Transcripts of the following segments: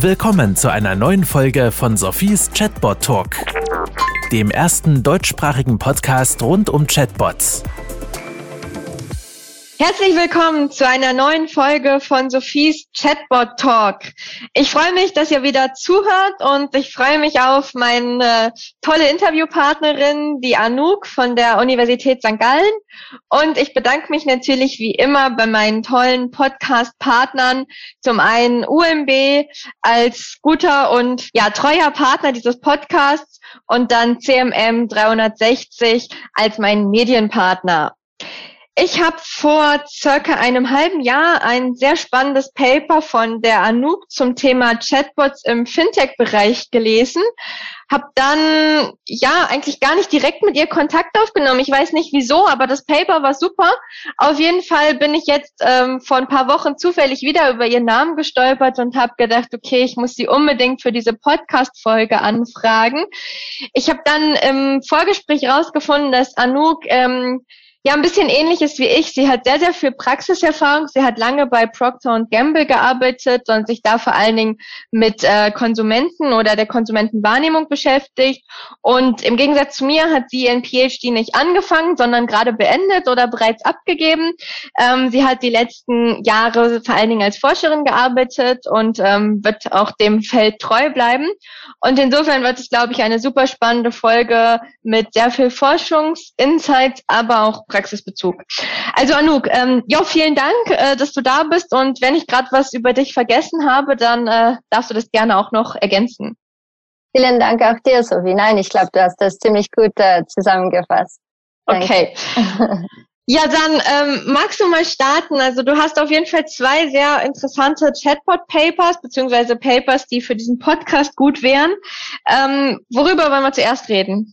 Willkommen zu einer neuen Folge von Sophies Chatbot Talk, dem ersten deutschsprachigen Podcast rund um Chatbots. Herzlich willkommen zu einer neuen Folge von Sophies Chatbot Talk. Ich freue mich, dass ihr wieder zuhört und ich freue mich auf meine tolle Interviewpartnerin, die Anouk von der Universität St. Gallen. Und ich bedanke mich natürlich wie immer bei meinen tollen Podcast-Partnern. Zum einen UMB als guter und ja, treuer Partner dieses Podcasts und dann CMM 360 als mein Medienpartner. Ich habe vor circa einem halben Jahr ein sehr spannendes Paper von der Anouk zum Thema Chatbots im Fintech-Bereich gelesen. Hab dann ja eigentlich gar nicht direkt mit ihr Kontakt aufgenommen. Ich weiß nicht wieso, aber das Paper war super. Auf jeden Fall bin ich jetzt ähm, vor ein paar Wochen zufällig wieder über ihren Namen gestolpert und habe gedacht, okay, ich muss sie unbedingt für diese Podcast-Folge anfragen. Ich habe dann im Vorgespräch rausgefunden, dass Anouk ähm, ja, ein bisschen ähnlich ist wie ich. Sie hat sehr, sehr viel Praxiserfahrung. Sie hat lange bei Procter Gamble gearbeitet und sich da vor allen Dingen mit äh, Konsumenten oder der Konsumentenwahrnehmung beschäftigt. Und im Gegensatz zu mir hat sie ihren PhD nicht angefangen, sondern gerade beendet oder bereits abgegeben. Ähm, sie hat die letzten Jahre vor allen Dingen als Forscherin gearbeitet und ähm, wird auch dem Feld treu bleiben. Und insofern wird es, glaube ich, eine super spannende Folge mit sehr viel Forschungsinsights, aber auch Praxisbezug. Also Anouk, ähm, ja, vielen Dank, äh, dass du da bist und wenn ich gerade was über dich vergessen habe, dann äh, darfst du das gerne auch noch ergänzen. Vielen Dank auch dir, Sophie. Nein, ich glaube, du hast das ziemlich gut äh, zusammengefasst. Danke. Okay. Ja, dann ähm, magst du mal starten. Also du hast auf jeden Fall zwei sehr interessante Chatbot-Papers, beziehungsweise Papers, die für diesen Podcast gut wären. Ähm, worüber wollen wir zuerst reden?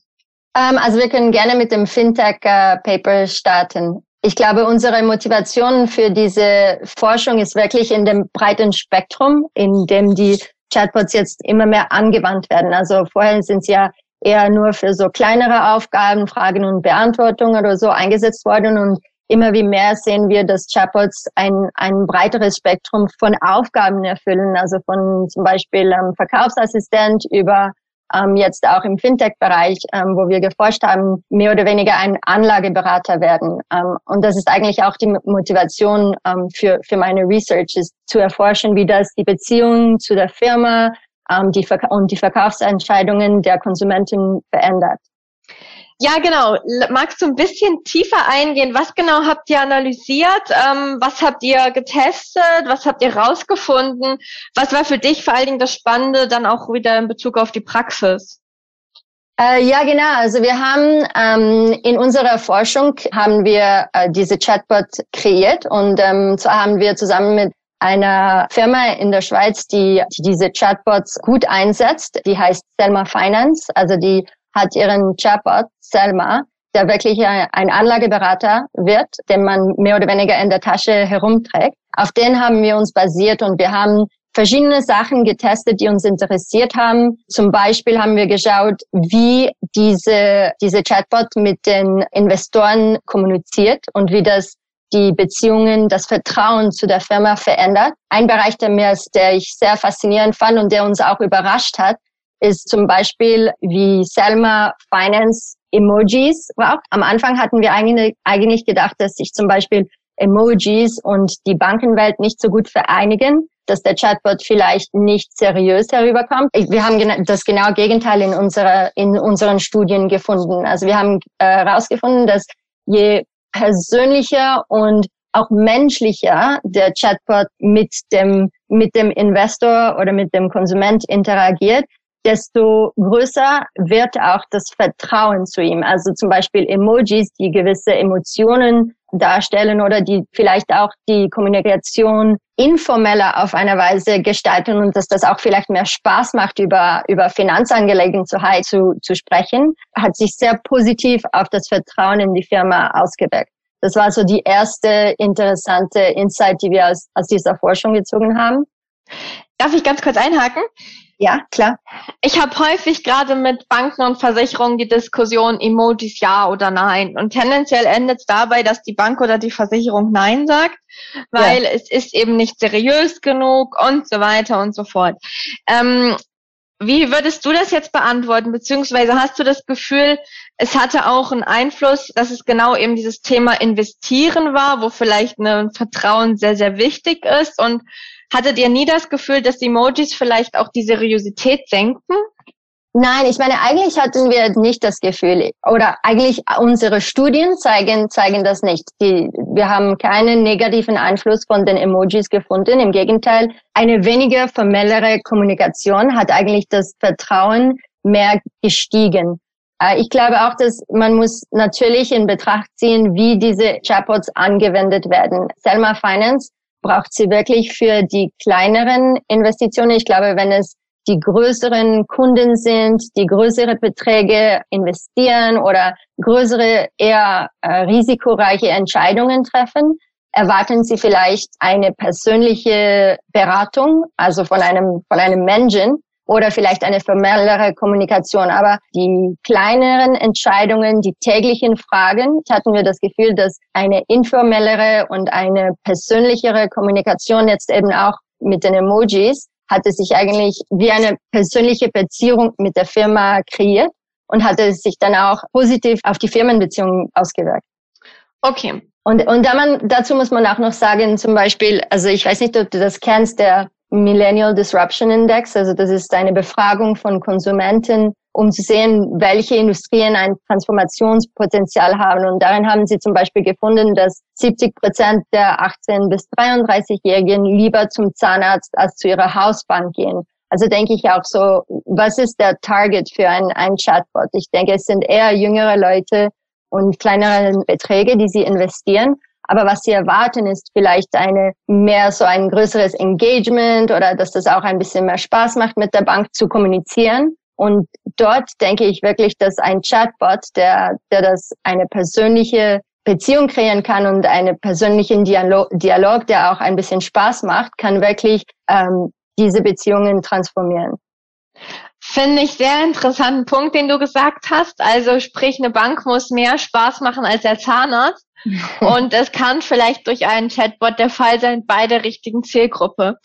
Ähm, also wir können gerne mit dem Fintech-Paper starten. Ich glaube, unsere Motivation für diese Forschung ist wirklich in dem breiten Spektrum, in dem die Chatbots jetzt immer mehr angewandt werden. Also vorher sind sie ja eher nur für so kleinere Aufgaben, Fragen und Beantwortung oder so eingesetzt worden und immer wie mehr sehen wir, dass Chatbots ein, ein breiteres Spektrum von Aufgaben erfüllen, also von zum Beispiel ähm, Verkaufsassistent über ähm, jetzt auch im Fintech-Bereich, ähm, wo wir geforscht haben, mehr oder weniger ein Anlageberater werden. Ähm, und das ist eigentlich auch die Motivation ähm, für, für meine Research, ist zu erforschen, wie das die Beziehung zu der Firma ähm, die und die Verkaufsentscheidungen der Konsumenten verändert. Ja, genau. Magst du ein bisschen tiefer eingehen? Was genau habt ihr analysiert? Ähm, was habt ihr getestet? Was habt ihr rausgefunden? Was war für dich vor allen Dingen das Spannende dann auch wieder in Bezug auf die Praxis? Äh, ja, genau. Also wir haben ähm, in unserer Forschung haben wir äh, diese Chatbot kreiert und ähm, zwar haben wir zusammen mit einer Firma in der Schweiz, die, die diese Chatbots gut einsetzt. Die heißt Selma Finance. Also die hat ihren Chatbot Selma, der wirklich ein Anlageberater wird, den man mehr oder weniger in der Tasche herumträgt. Auf den haben wir uns basiert und wir haben verschiedene Sachen getestet, die uns interessiert haben. Zum Beispiel haben wir geschaut, wie diese, diese Chatbot mit den Investoren kommuniziert und wie das die Beziehungen, das Vertrauen zu der Firma verändert. Ein Bereich, der mir, der ich sehr faszinierend fand und der uns auch überrascht hat, ist zum Beispiel, wie Selma Finance Emojis braucht. Am Anfang hatten wir eigentlich, gedacht, dass sich zum Beispiel Emojis und die Bankenwelt nicht so gut vereinigen, dass der Chatbot vielleicht nicht seriös herüberkommt. Wir haben das genau Gegenteil in unserer in unseren Studien gefunden. Also wir haben herausgefunden, äh, dass je persönlicher und auch menschlicher der Chatbot mit dem mit dem Investor oder mit dem Konsument interagiert, desto größer wird auch das Vertrauen zu ihm. Also zum Beispiel Emojis, die gewisse Emotionen darstellen oder die vielleicht auch die Kommunikation informeller auf eine Weise gestalten und dass das auch vielleicht mehr Spaß macht, über, über Finanzangelegenheit zu, zu sprechen, hat sich sehr positiv auf das Vertrauen in die Firma ausgewirkt. Das war so die erste interessante Insight, die wir aus, aus dieser Forschung gezogen haben. Darf ich ganz kurz einhaken? Ja, klar. Ich habe häufig gerade mit Banken und Versicherungen die Diskussion Emojis ja oder nein. Und tendenziell endet es dabei, dass die Bank oder die Versicherung nein sagt, weil ja. es ist eben nicht seriös genug und so weiter und so fort. Ähm, wie würdest du das jetzt beantworten? Beziehungsweise hast du das Gefühl, es hatte auch einen Einfluss, dass es genau eben dieses Thema Investieren war, wo vielleicht ein Vertrauen sehr, sehr wichtig ist und Hattet ihr nie das Gefühl, dass Emojis vielleicht auch die Seriosität senken? Nein, ich meine, eigentlich hatten wir nicht das Gefühl, oder eigentlich unsere Studien zeigen, zeigen das nicht. Die, wir haben keinen negativen Einfluss von den Emojis gefunden. Im Gegenteil, eine weniger formellere Kommunikation hat eigentlich das Vertrauen mehr gestiegen. Äh, ich glaube auch, dass man muss natürlich in Betracht ziehen, wie diese Chatbots angewendet werden. Selma Finance braucht sie wirklich für die kleineren Investitionen. Ich glaube, wenn es die größeren Kunden sind, die größere Beträge investieren oder größere, eher äh, risikoreiche Entscheidungen treffen, erwarten Sie vielleicht eine persönliche Beratung, also von einem, von einem Menschen oder vielleicht eine formellere Kommunikation. Aber die kleineren Entscheidungen, die täglichen Fragen, hatten wir das Gefühl, dass eine informellere und eine persönlichere Kommunikation jetzt eben auch mit den Emojis hatte sich eigentlich wie eine persönliche Beziehung mit der Firma kreiert und hatte sich dann auch positiv auf die Firmenbeziehung ausgewirkt. Okay. Und, und da man, dazu muss man auch noch sagen, zum Beispiel, also ich weiß nicht, ob du das kennst, der Millennial Disruption Index. Also das ist eine Befragung von Konsumenten, um zu sehen, welche Industrien ein Transformationspotenzial haben. Und darin haben sie zum Beispiel gefunden, dass 70 Prozent der 18 bis 33-Jährigen lieber zum Zahnarzt als zu ihrer Hausbank gehen. Also denke ich auch so, was ist der Target für ein, ein Chatbot? Ich denke, es sind eher jüngere Leute und kleinere Beträge, die sie investieren. Aber was sie erwarten, ist vielleicht eine mehr so ein größeres Engagement oder dass das auch ein bisschen mehr Spaß macht, mit der Bank zu kommunizieren. Und dort denke ich wirklich, dass ein Chatbot, der, der das eine persönliche Beziehung kreieren kann und einen persönlichen Dialog, Dialog, der auch ein bisschen Spaß macht, kann wirklich ähm, diese Beziehungen transformieren. Finde ich sehr interessanten Punkt, den du gesagt hast. Also sprich, eine Bank muss mehr Spaß machen als der Zahnarzt. Und es kann vielleicht durch einen Chatbot der Fall sein bei der richtigen Zielgruppe.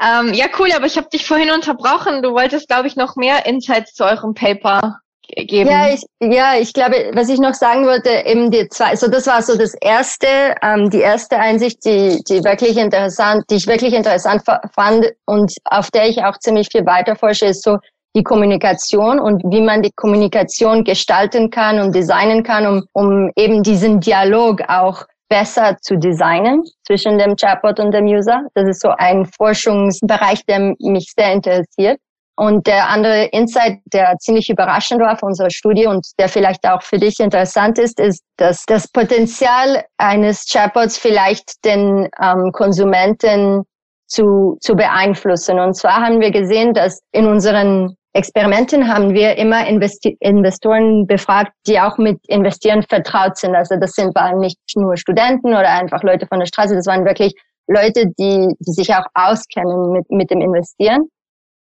Ähm, ja, cool, aber ich habe dich vorhin unterbrochen. Du wolltest, glaube ich, noch mehr Insights zu eurem Paper geben. Ja, ich, ja, ich glaube, was ich noch sagen wollte, eben die zwei, so also das war so das erste, ähm, die erste Einsicht, die, die wirklich interessant, die ich wirklich interessant fand und auf der ich auch ziemlich viel weiter forsche, ist so die Kommunikation und wie man die Kommunikation gestalten kann und designen kann, um, um eben diesen Dialog auch besser zu designen zwischen dem Chatbot und dem User. Das ist so ein Forschungsbereich, der mich sehr interessiert. Und der andere Insight, der ziemlich überraschend war für unsere Studie und der vielleicht auch für dich interessant ist, ist, dass das Potenzial eines Chatbots vielleicht den ähm, Konsumenten zu, zu beeinflussen. Und zwar haben wir gesehen, dass in unseren Experimenten haben wir immer Investi Investoren befragt, die auch mit Investieren vertraut sind. Also das sind waren nicht nur Studenten oder einfach Leute von der Straße, das waren wirklich Leute, die, die sich auch auskennen mit, mit dem Investieren.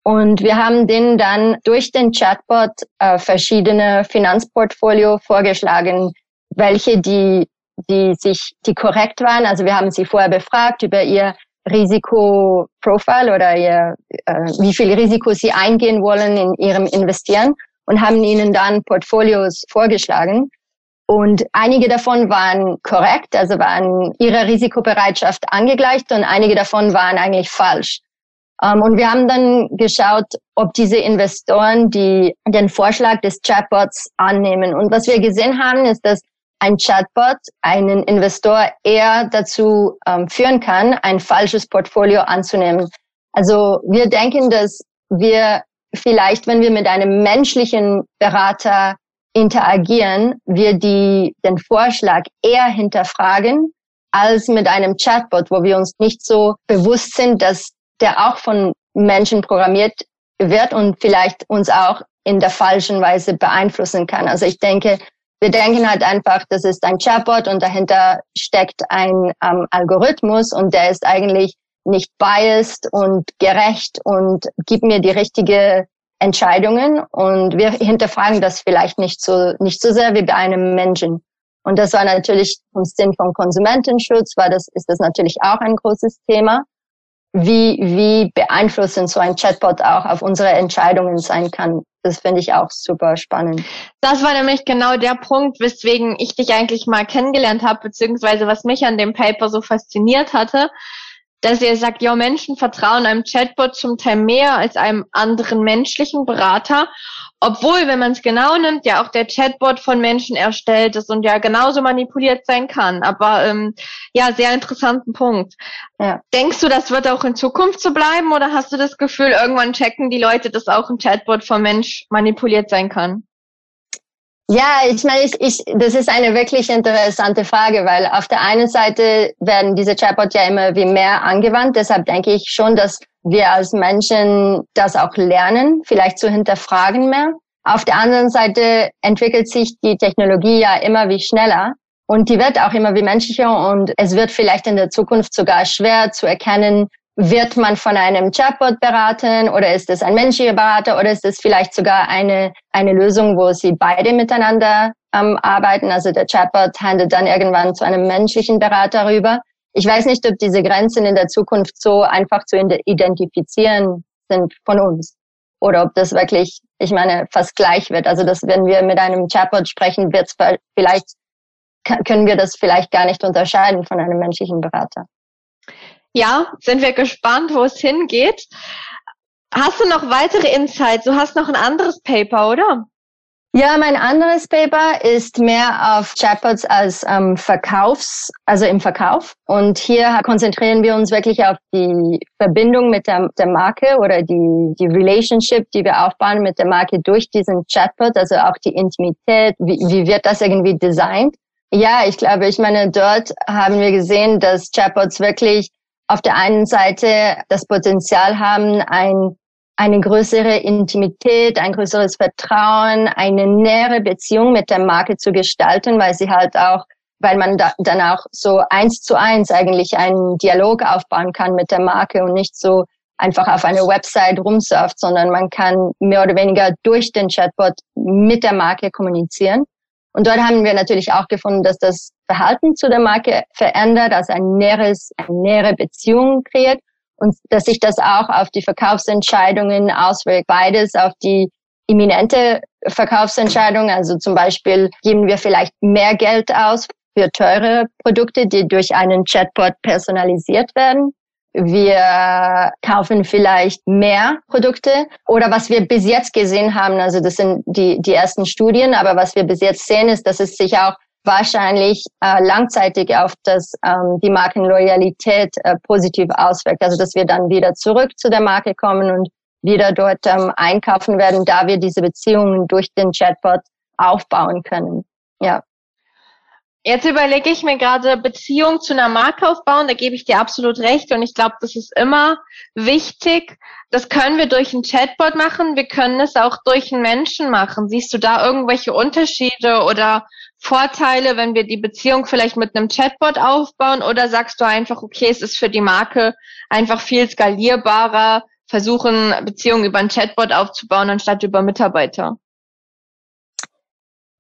Und wir haben denen dann durch den Chatbot äh, verschiedene Finanzportfolio vorgeschlagen, welche die, die sich, die korrekt waren. Also wir haben sie vorher befragt über ihr Risikoprofil oder ihr, äh, wie viel Risiko sie eingehen wollen in ihrem Investieren und haben ihnen dann Portfolios vorgeschlagen. Und einige davon waren korrekt, also waren ihrer Risikobereitschaft angegleicht und einige davon waren eigentlich falsch. Um, ähm, und wir haben dann geschaut, ob diese Investoren die, den Vorschlag des Chatbots annehmen. Und was wir gesehen haben, ist, dass ein Chatbot einen Investor eher dazu ähm, führen kann, ein falsches Portfolio anzunehmen. Also wir denken, dass wir vielleicht, wenn wir mit einem menschlichen Berater interagieren, wir die, den Vorschlag eher hinterfragen als mit einem Chatbot, wo wir uns nicht so bewusst sind, dass der auch von Menschen programmiert wird und vielleicht uns auch in der falschen Weise beeinflussen kann. Also ich denke, wir denken halt einfach, das ist ein Chatbot und dahinter steckt ein ähm, Algorithmus und der ist eigentlich nicht biased und gerecht und gibt mir die richtige Entscheidungen und wir hinterfragen das vielleicht nicht so, nicht so sehr wie bei einem Menschen. Und das war natürlich vom Sinn von Konsumentenschutz, war das, ist das natürlich auch ein großes Thema. Wie, wie beeinflussend so ein Chatbot auch auf unsere Entscheidungen sein kann. Das finde ich auch super spannend. Das war nämlich genau der Punkt, weswegen ich dich eigentlich mal kennengelernt habe, beziehungsweise was mich an dem Paper so fasziniert hatte, dass ihr sagt, ja, Menschen vertrauen einem Chatbot zum Teil mehr als einem anderen menschlichen Berater, obwohl, wenn man es genau nimmt, ja auch der Chatbot von Menschen erstellt ist und ja genauso manipuliert sein kann. Aber ähm, ja, sehr interessanten Punkt. Ja. Denkst du, das wird auch in Zukunft so bleiben oder hast du das Gefühl, irgendwann checken die Leute, dass auch ein Chatbot von Mensch manipuliert sein kann? Ja, ich meine, ich, ich, das ist eine wirklich interessante Frage, weil auf der einen Seite werden diese Chatbots ja immer wie mehr angewandt. Deshalb denke ich schon, dass wir als Menschen das auch lernen, vielleicht zu hinterfragen mehr. Auf der anderen Seite entwickelt sich die Technologie ja immer wie schneller und die wird auch immer wie menschlicher und es wird vielleicht in der Zukunft sogar schwer zu erkennen, wird man von einem Chatbot beraten oder ist es ein menschlicher Berater oder ist es vielleicht sogar eine, eine Lösung, wo sie beide miteinander ähm, arbeiten? Also der Chatbot handelt dann irgendwann zu einem menschlichen Berater rüber. Ich weiß nicht, ob diese Grenzen in der Zukunft so einfach zu identifizieren sind von uns oder ob das wirklich, ich meine, fast gleich wird. Also dass wenn wir mit einem Chatbot sprechen, wird vielleicht können wir das vielleicht gar nicht unterscheiden von einem menschlichen Berater. Ja, sind wir gespannt, wo es hingeht. Hast du noch weitere Insights? Du hast noch ein anderes Paper, oder? Ja, mein anderes Paper ist mehr auf Chatbots als ähm, Verkaufs, also im Verkauf. Und hier konzentrieren wir uns wirklich auf die Verbindung mit der, der Marke oder die, die Relationship, die wir aufbauen mit der Marke durch diesen Chatbot, also auch die Intimität, wie, wie wird das irgendwie designt? Ja, ich glaube, ich meine, dort haben wir gesehen, dass Chatbots wirklich auf der einen Seite das Potenzial haben, ein, eine größere Intimität, ein größeres Vertrauen, eine nähere Beziehung mit der Marke zu gestalten, weil sie halt auch, weil man da, dann auch so eins zu eins eigentlich einen Dialog aufbauen kann mit der Marke und nicht so einfach auf einer Website rumsurft, sondern man kann mehr oder weniger durch den Chatbot mit der Marke kommunizieren. Und dort haben wir natürlich auch gefunden, dass das Verhalten zu der Marke verändert, also ein näheres, eine nähere Beziehung kreiert und dass sich das auch auf die Verkaufsentscheidungen auswirkt. Beides auf die imminente Verkaufsentscheidung. Also zum Beispiel geben wir vielleicht mehr Geld aus für teure Produkte, die durch einen Chatbot personalisiert werden. Wir kaufen vielleicht mehr Produkte oder was wir bis jetzt gesehen haben, also das sind die, die ersten Studien, aber was wir bis jetzt sehen, ist, dass es sich auch wahrscheinlich äh, langzeitig auf das, ähm, die Markenloyalität äh, positiv auswirkt. Also dass wir dann wieder zurück zu der Marke kommen und wieder dort ähm, einkaufen werden, da wir diese Beziehungen durch den Chatbot aufbauen können. Ja. Jetzt überlege ich mir gerade Beziehung zu einer Marke aufbauen, da gebe ich dir absolut recht und ich glaube, das ist immer wichtig. Das können wir durch ein Chatbot machen, wir können es auch durch einen Menschen machen. Siehst du da irgendwelche Unterschiede oder Vorteile, wenn wir die Beziehung vielleicht mit einem Chatbot aufbauen oder sagst du einfach, okay, es ist für die Marke einfach viel skalierbarer, versuchen Beziehungen über ein Chatbot aufzubauen anstatt über Mitarbeiter?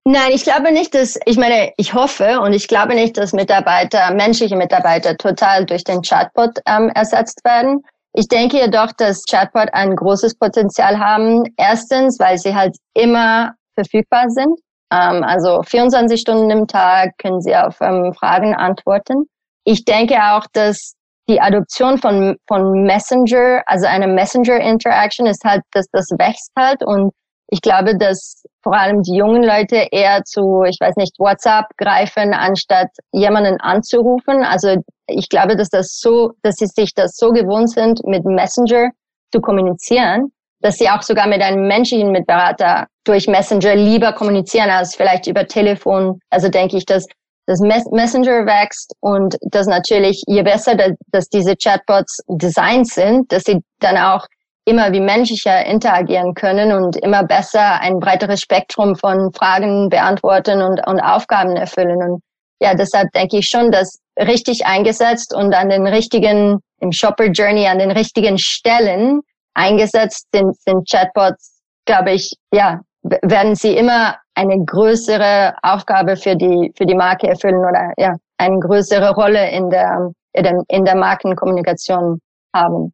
Nein, ich glaube nicht, dass, ich meine, ich hoffe und ich glaube nicht, dass Mitarbeiter, menschliche Mitarbeiter total durch den Chatbot ähm, ersetzt werden. Ich denke jedoch, dass Chatbot ein großes Potenzial haben. Erstens, weil sie halt immer verfügbar sind. Ähm, also 24 Stunden im Tag können sie auf ähm, Fragen antworten. Ich denke auch, dass die Adoption von, von Messenger, also eine Messenger-Interaction ist halt, dass das wächst halt und ich glaube, dass vor allem die jungen Leute eher zu, ich weiß nicht, WhatsApp greifen, anstatt jemanden anzurufen. Also ich glaube, dass das so, dass sie sich das so gewohnt sind, mit Messenger zu kommunizieren, dass sie auch sogar mit einem menschlichen Mitberater durch Messenger lieber kommunizieren als vielleicht über Telefon. Also denke ich, dass das Messenger wächst und dass natürlich, je besser, dass diese Chatbots designt sind, dass sie dann auch immer wie menschlicher interagieren können und immer besser ein breiteres Spektrum von Fragen beantworten und, und Aufgaben erfüllen. Und ja, deshalb denke ich schon, dass richtig eingesetzt und an den richtigen, im Shopper Journey, an den richtigen Stellen eingesetzt sind, sind Chatbots, glaube ich, ja, werden sie immer eine größere Aufgabe für die, für die Marke erfüllen oder ja, eine größere Rolle in der, in der Markenkommunikation haben.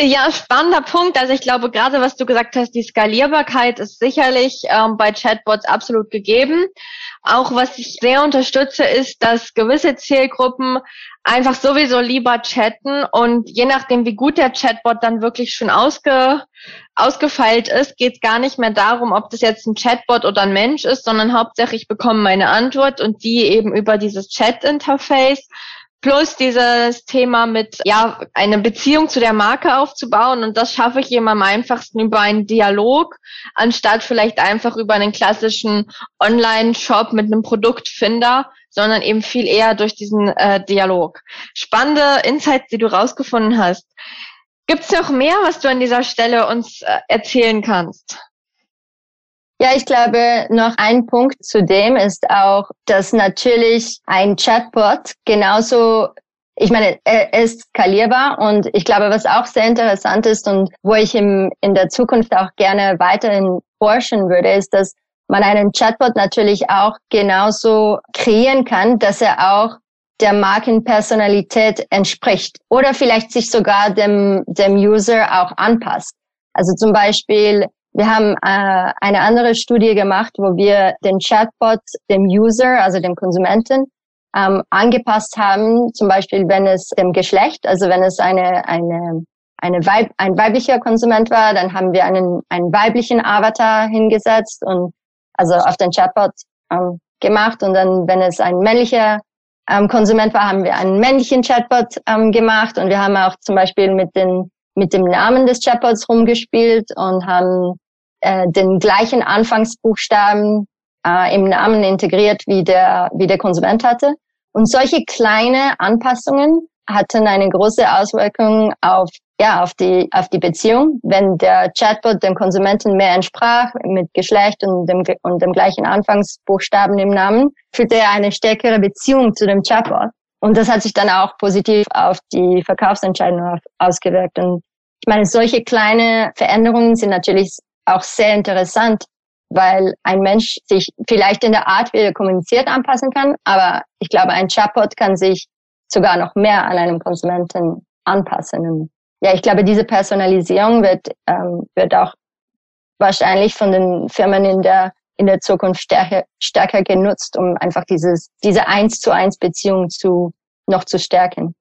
Ja, spannender Punkt. Also ich glaube, gerade was du gesagt hast, die Skalierbarkeit ist sicherlich ähm, bei Chatbots absolut gegeben. Auch was ich sehr unterstütze, ist, dass gewisse Zielgruppen einfach sowieso lieber chatten und je nachdem, wie gut der Chatbot dann wirklich schon ausge, ausgefeilt ist, geht es gar nicht mehr darum, ob das jetzt ein Chatbot oder ein Mensch ist, sondern hauptsächlich ich bekomme meine Antwort und die eben über dieses Chat-Interface Plus dieses Thema mit, ja, eine Beziehung zu der Marke aufzubauen. Und das schaffe ich eben am einfachsten über einen Dialog, anstatt vielleicht einfach über einen klassischen Online-Shop mit einem Produktfinder, sondern eben viel eher durch diesen äh, Dialog. Spannende Insights, die du rausgefunden hast. Gibt es noch mehr, was du an dieser Stelle uns äh, erzählen kannst? Ja, ich glaube, noch ein Punkt zu dem ist auch, dass natürlich ein Chatbot genauso ich meine, er ist skalierbar und ich glaube, was auch sehr interessant ist und wo ich im, in der Zukunft auch gerne weiterhin forschen würde, ist, dass man einen Chatbot natürlich auch genauso kreieren kann, dass er auch der Markenpersonalität entspricht oder vielleicht sich sogar dem, dem User auch anpasst. Also zum Beispiel, wir haben äh, eine andere Studie gemacht, wo wir den Chatbot dem User, also dem Konsumenten, ähm, angepasst haben. Zum Beispiel, wenn es dem Geschlecht, also wenn es eine eine eine Weib, ein weiblicher Konsument war, dann haben wir einen einen weiblichen Avatar hingesetzt und also auf den Chatbot ähm, gemacht. Und dann, wenn es ein männlicher ähm, Konsument war, haben wir einen männlichen Chatbot ähm, gemacht. Und wir haben auch zum Beispiel mit den mit dem Namen des Chatbots rumgespielt und haben äh, den gleichen Anfangsbuchstaben äh, im Namen integriert, wie der, wie der Konsument hatte. Und solche kleine Anpassungen hatten eine große Auswirkung auf, ja, auf die, auf die Beziehung. Wenn der Chatbot dem Konsumenten mehr entsprach, mit Geschlecht und dem, und dem gleichen Anfangsbuchstaben im Namen, führte er eine stärkere Beziehung zu dem Chatbot. Und das hat sich dann auch positiv auf die Verkaufsentscheidung ausgewirkt. Und ich meine, solche kleine Veränderungen sind natürlich auch sehr interessant, weil ein Mensch sich vielleicht in der Art, wie er kommuniziert, anpassen kann. Aber ich glaube, ein Chatbot kann sich sogar noch mehr an einem Konsumenten anpassen. Ja, ich glaube, diese Personalisierung wird, ähm, wird auch wahrscheinlich von den Firmen in der in der Zukunft stärker, stärker genutzt, um einfach dieses, diese eins zu eins Beziehung zu, noch zu stärken.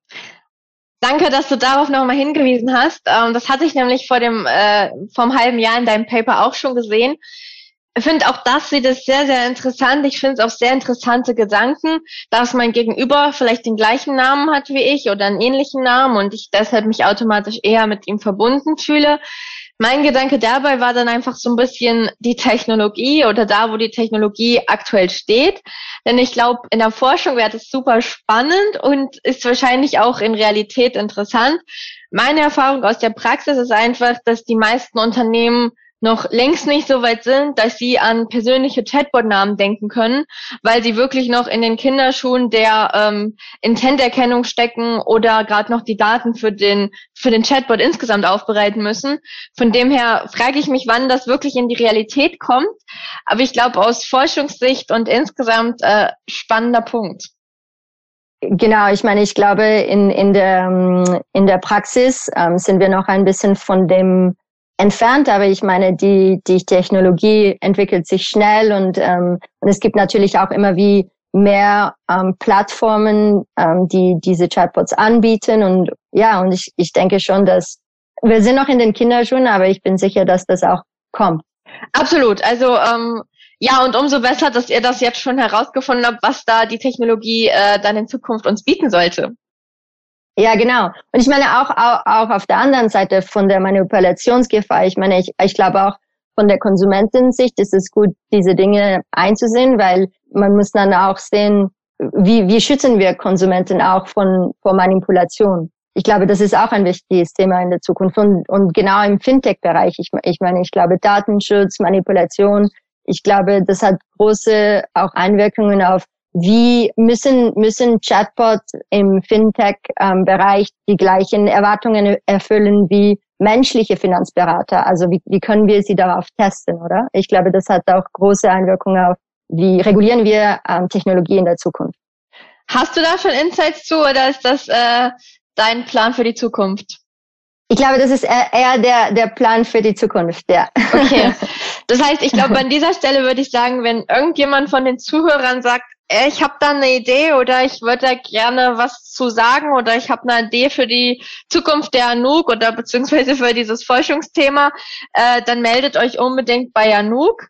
Danke, dass du darauf nochmal hingewiesen hast. Ähm, das hatte ich nämlich vor dem äh, vom halben Jahr in deinem Paper auch schon gesehen. Ich finde auch das sieht es sehr, sehr interessant. Ich finde es auch sehr interessante Gedanken, dass mein Gegenüber vielleicht den gleichen Namen hat wie ich oder einen ähnlichen Namen und ich deshalb mich automatisch eher mit ihm verbunden fühle. Mein Gedanke dabei war dann einfach so ein bisschen die Technologie oder da, wo die Technologie aktuell steht. Denn ich glaube, in der Forschung wäre das super spannend und ist wahrscheinlich auch in Realität interessant. Meine Erfahrung aus der Praxis ist einfach, dass die meisten Unternehmen noch längst nicht so weit sind, dass sie an persönliche Chatbot-Namen denken können, weil sie wirklich noch in den Kinderschuhen der ähm, Intenterkennung stecken oder gerade noch die Daten für den für den Chatbot insgesamt aufbereiten müssen. Von dem her frage ich mich, wann das wirklich in die Realität kommt. Aber ich glaube aus Forschungssicht und insgesamt äh, spannender Punkt. Genau, ich meine, ich glaube, in, in, der, ähm, in der Praxis ähm, sind wir noch ein bisschen von dem entfernt, aber ich meine, die, die Technologie entwickelt sich schnell und, ähm, und es gibt natürlich auch immer wie mehr ähm, Plattformen, ähm, die diese Chatbots anbieten und ja, und ich, ich denke schon, dass wir sind noch in den Kinderschuhen, aber ich bin sicher, dass das auch kommt. Absolut. Also ähm, ja, und umso besser, dass ihr das jetzt schon herausgefunden habt, was da die Technologie äh, dann in Zukunft uns bieten sollte. Ja, genau. Und ich meine auch, auch, auch auf der anderen Seite von der Manipulationsgefahr. Ich meine, ich, ich glaube auch von der Konsumentensicht ist es gut, diese Dinge einzusehen, weil man muss dann auch sehen, wie, wie schützen wir Konsumenten auch von, von Manipulation. Ich glaube, das ist auch ein wichtiges Thema in der Zukunft. Und, und genau im Fintech-Bereich, ich, ich meine, ich glaube, Datenschutz, Manipulation, ich glaube, das hat große auch Einwirkungen auf wie müssen, müssen Chatbots im Fintech-Bereich ähm, die gleichen Erwartungen erfüllen wie menschliche Finanzberater? Also wie, wie können wir sie darauf testen, oder? Ich glaube, das hat auch große Einwirkungen auf, wie regulieren wir ähm, Technologie in der Zukunft. Hast du da schon Insights zu oder ist das äh, dein Plan für die Zukunft? Ich glaube, das ist eher der, der Plan für die Zukunft, ja. Okay. Das heißt, ich glaube, an dieser Stelle würde ich sagen, wenn irgendjemand von den Zuhörern sagt, ich habe da eine Idee oder ich würde da gerne was zu sagen oder ich habe eine Idee für die Zukunft der Anouk oder beziehungsweise für dieses Forschungsthema, äh, dann meldet euch unbedingt bei Anouk.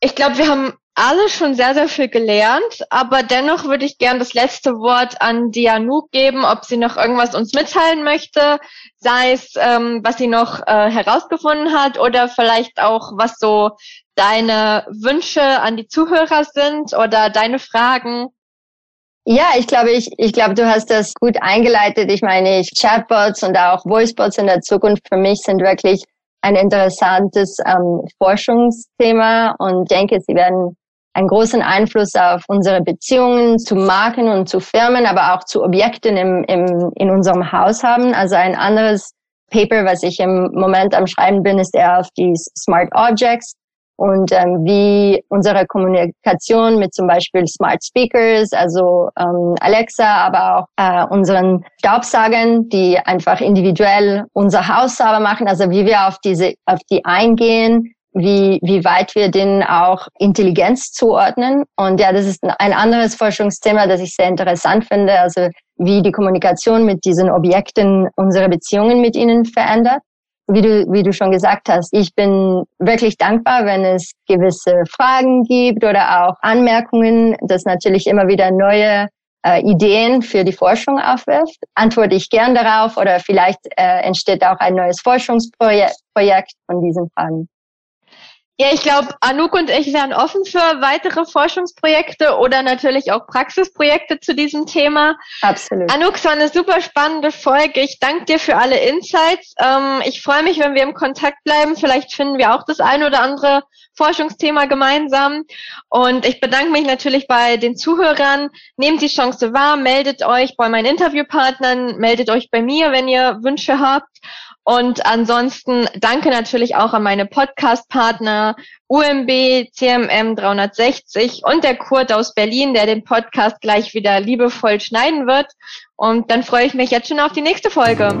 Ich glaube, wir haben alle schon sehr, sehr viel gelernt, aber dennoch würde ich gern das letzte Wort an Dianouk geben, ob sie noch irgendwas uns mitteilen möchte, sei es, ähm, was sie noch äh, herausgefunden hat oder vielleicht auch, was so deine Wünsche an die Zuhörer sind oder deine Fragen. Ja, ich glaube, ich, ich glaube, du hast das gut eingeleitet. Ich meine, ich, Chatbots und auch Voicebots in der Zukunft für mich sind wirklich ein interessantes ähm, Forschungsthema und denke, sie werden einen großen Einfluss auf unsere Beziehungen zu Marken und zu Firmen, aber auch zu Objekten im, im, in unserem Haus haben. Also ein anderes Paper, was ich im Moment am Schreiben bin, ist eher auf die Smart Objects und ähm, wie unsere Kommunikation mit zum Beispiel Smart Speakers, also ähm, Alexa, aber auch äh, unseren Staubsaugern, die einfach individuell unser Haus sauber machen, also wie wir auf diese, auf die eingehen, wie, wie weit wir denen auch Intelligenz zuordnen. Und ja, das ist ein anderes Forschungsthema, das ich sehr interessant finde, also wie die Kommunikation mit diesen Objekten unsere Beziehungen mit ihnen verändert wie du, wie du schon gesagt hast, ich bin wirklich dankbar, wenn es gewisse Fragen gibt oder auch Anmerkungen, das natürlich immer wieder neue äh, Ideen für die Forschung aufwirft. Antworte ich gern darauf oder vielleicht äh, entsteht auch ein neues Forschungsprojekt Projekt von diesen Fragen. Ja, ich glaube, Anouk und ich wären offen für weitere Forschungsprojekte oder natürlich auch Praxisprojekte zu diesem Thema. Absolut. Anouk, es war eine super spannende Folge. Ich danke dir für alle Insights. Ähm, ich freue mich, wenn wir im Kontakt bleiben. Vielleicht finden wir auch das ein oder andere Forschungsthema gemeinsam. Und ich bedanke mich natürlich bei den Zuhörern. Nehmt die Chance wahr, meldet euch bei meinen Interviewpartnern, meldet euch bei mir, wenn ihr Wünsche habt. Und ansonsten danke natürlich auch an meine Podcast-Partner UMB, CMM 360 und der Kurt aus Berlin, der den Podcast gleich wieder liebevoll schneiden wird. Und dann freue ich mich jetzt schon auf die nächste Folge.